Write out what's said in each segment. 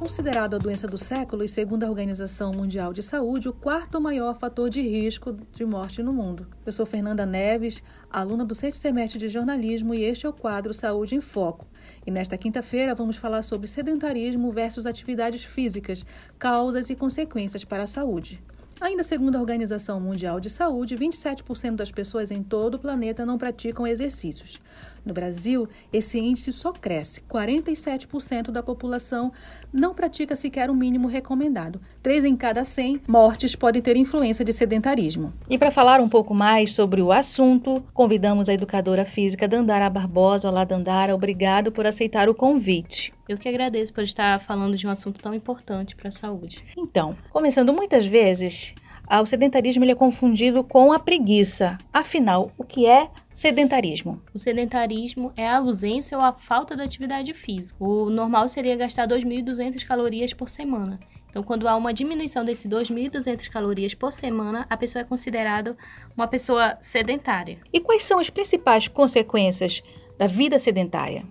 considerado a doença do século e, segundo a Organização Mundial de Saúde, o quarto maior fator de risco de morte no mundo. Eu sou Fernanda Neves, aluna do sexto semestre de jornalismo, e este é o quadro Saúde em Foco. E nesta quinta-feira vamos falar sobre sedentarismo versus atividades físicas, causas e consequências para a saúde. Ainda segundo a Organização Mundial de Saúde, 27% das pessoas em todo o planeta não praticam exercícios. No Brasil, esse índice só cresce. 47% da população não pratica sequer o mínimo recomendado. Três em cada 100 mortes podem ter influência de sedentarismo. E para falar um pouco mais sobre o assunto, convidamos a educadora física Dandara Barbosa. Olá, Dandara. Obrigado por aceitar o convite. Eu que agradeço por estar falando de um assunto tão importante para a saúde. Então, começando muitas vezes, o sedentarismo é confundido com a preguiça. Afinal, o que é sedentarismo? O sedentarismo é a ausência ou a falta de atividade física. O normal seria gastar 2.200 calorias por semana. Então, quando há uma diminuição desse 2.200 calorias por semana, a pessoa é considerada uma pessoa sedentária. E quais são as principais consequências da vida sedentária?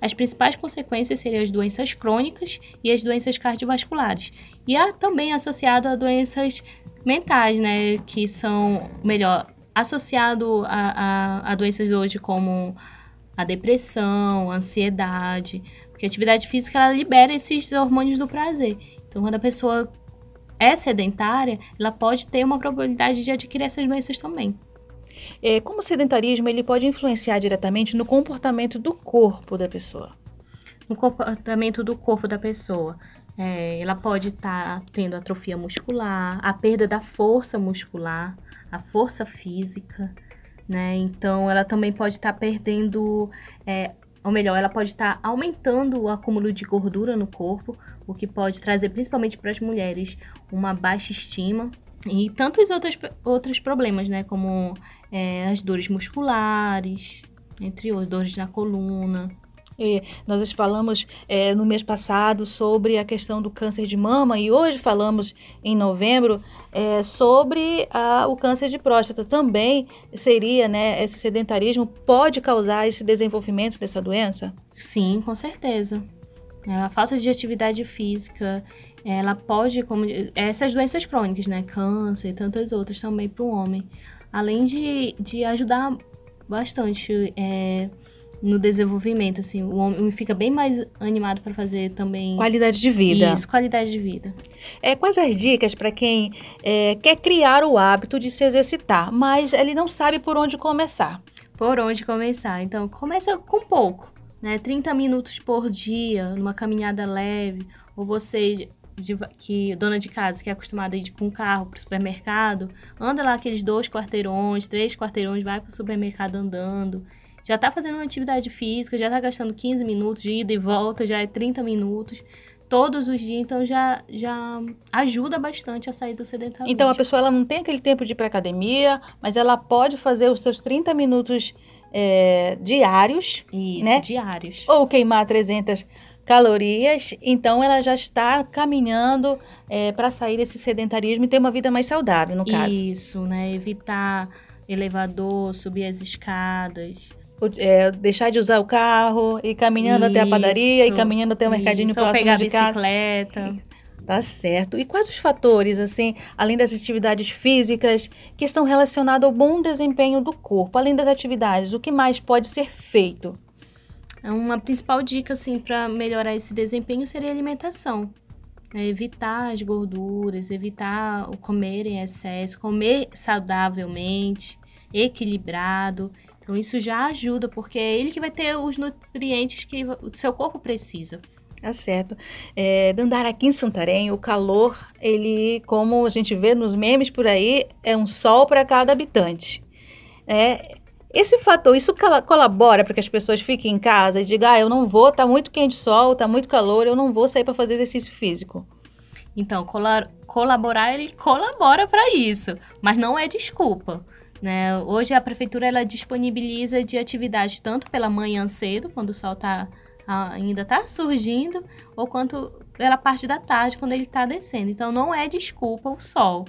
As principais consequências seriam as doenças crônicas e as doenças cardiovasculares. E há também associado a doenças mentais, né? Que são, melhor, associado a, a, a doenças hoje como a depressão, a ansiedade. Porque a atividade física, ela libera esses hormônios do prazer. Então, quando a pessoa é sedentária, ela pode ter uma probabilidade de adquirir essas doenças também. É, como o sedentarismo ele pode influenciar diretamente no comportamento do corpo da pessoa? No comportamento do corpo da pessoa. É, ela pode estar tá tendo atrofia muscular, a perda da força muscular, a força física, né? Então, ela também pode estar tá perdendo, é, ou melhor, ela pode estar tá aumentando o acúmulo de gordura no corpo, o que pode trazer, principalmente para as mulheres, uma baixa estima e tantos outros, outros problemas, né? Como é, as dores musculares, entre outros, dores na coluna. E nós falamos é, no mês passado sobre a questão do câncer de mama e hoje falamos em novembro é, sobre a, o câncer de próstata. Também seria, né, esse sedentarismo pode causar esse desenvolvimento dessa doença? Sim, com certeza. É, a falta de atividade física, ela pode, como essas doenças crônicas, né, câncer e tantas outras também para o homem, além de, de ajudar bastante é, no desenvolvimento, assim, o homem fica bem mais animado para fazer também qualidade de vida. Isso, qualidade de vida. É quais as dicas para quem é, quer criar o hábito de se exercitar, mas ele não sabe por onde começar? Por onde começar? Então, começa com pouco né? 30 minutos por dia, numa caminhada leve, ou você de, que dona de casa que é acostumada a ir com o carro para o supermercado, anda lá aqueles dois quarteirões, três quarteirões, vai para o supermercado andando. Já está fazendo uma atividade física, já está gastando 15 minutos de ida e volta, já é 30 minutos todos os dias, então já, já ajuda bastante a sair do sedentarismo. Então a pessoa ela não tem aquele tempo de ir para academia, mas ela pode fazer os seus 30 minutos é, diários. Isso, né? diários. Ou queimar 300 calorias, então ela já está caminhando é, para sair desse sedentarismo e ter uma vida mais saudável, no caso. Isso, né? Evitar elevador, subir as escadas. É, deixar de usar o carro, ir caminhando isso, até a padaria, e caminhando até o mercadinho próximo pegar de casa. bicicleta. Tá certo. E quais os fatores, assim, além das atividades físicas, que estão relacionados ao bom desempenho do corpo? Além das atividades, o que mais pode ser feito? É uma principal dica, assim, para melhorar esse desempenho seria a alimentação. É evitar as gorduras, evitar o comer em excesso, comer saudavelmente, equilibrado. Então, isso já ajuda, porque é ele que vai ter os nutrientes que o seu corpo precisa. Tá certo. É, Dandara, aqui em Santarém, o calor, ele, como a gente vê nos memes por aí, é um sol para cada habitante. É, esse fator, isso colabora para que as pessoas fiquem em casa e digam, ah, eu não vou, tá muito quente sol, tá muito calor, eu não vou sair para fazer exercício físico. Então, colaborar, ele colabora para isso, mas não é desculpa. Né? Hoje a prefeitura ela disponibiliza de atividades tanto pela manhã cedo, quando o sol está ainda está surgindo, ou quanto pela parte da tarde, quando ele está descendo. Então, não é desculpa o sol.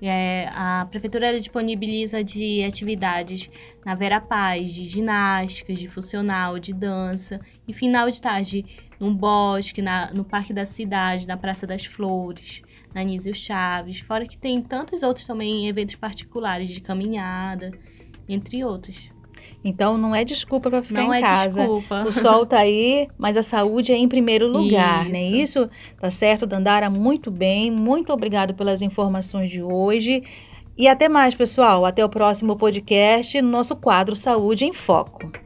É, a prefeitura disponibiliza de atividades na Vera Paz, de ginásticas, de funcional, de dança. E final de tarde, no bosque, na, no Parque da Cidade, na Praça das Flores, na Nísio Chaves. Fora que tem tantos outros também eventos particulares de caminhada, entre outros. Então não é desculpa para ficar não em é casa. Desculpa. O sol tá aí, mas a saúde é em primeiro lugar, Isso. né? Isso tá certo, Dandara, muito bem. Muito obrigado pelas informações de hoje. E até mais, pessoal. Até o próximo podcast no nosso quadro Saúde em Foco.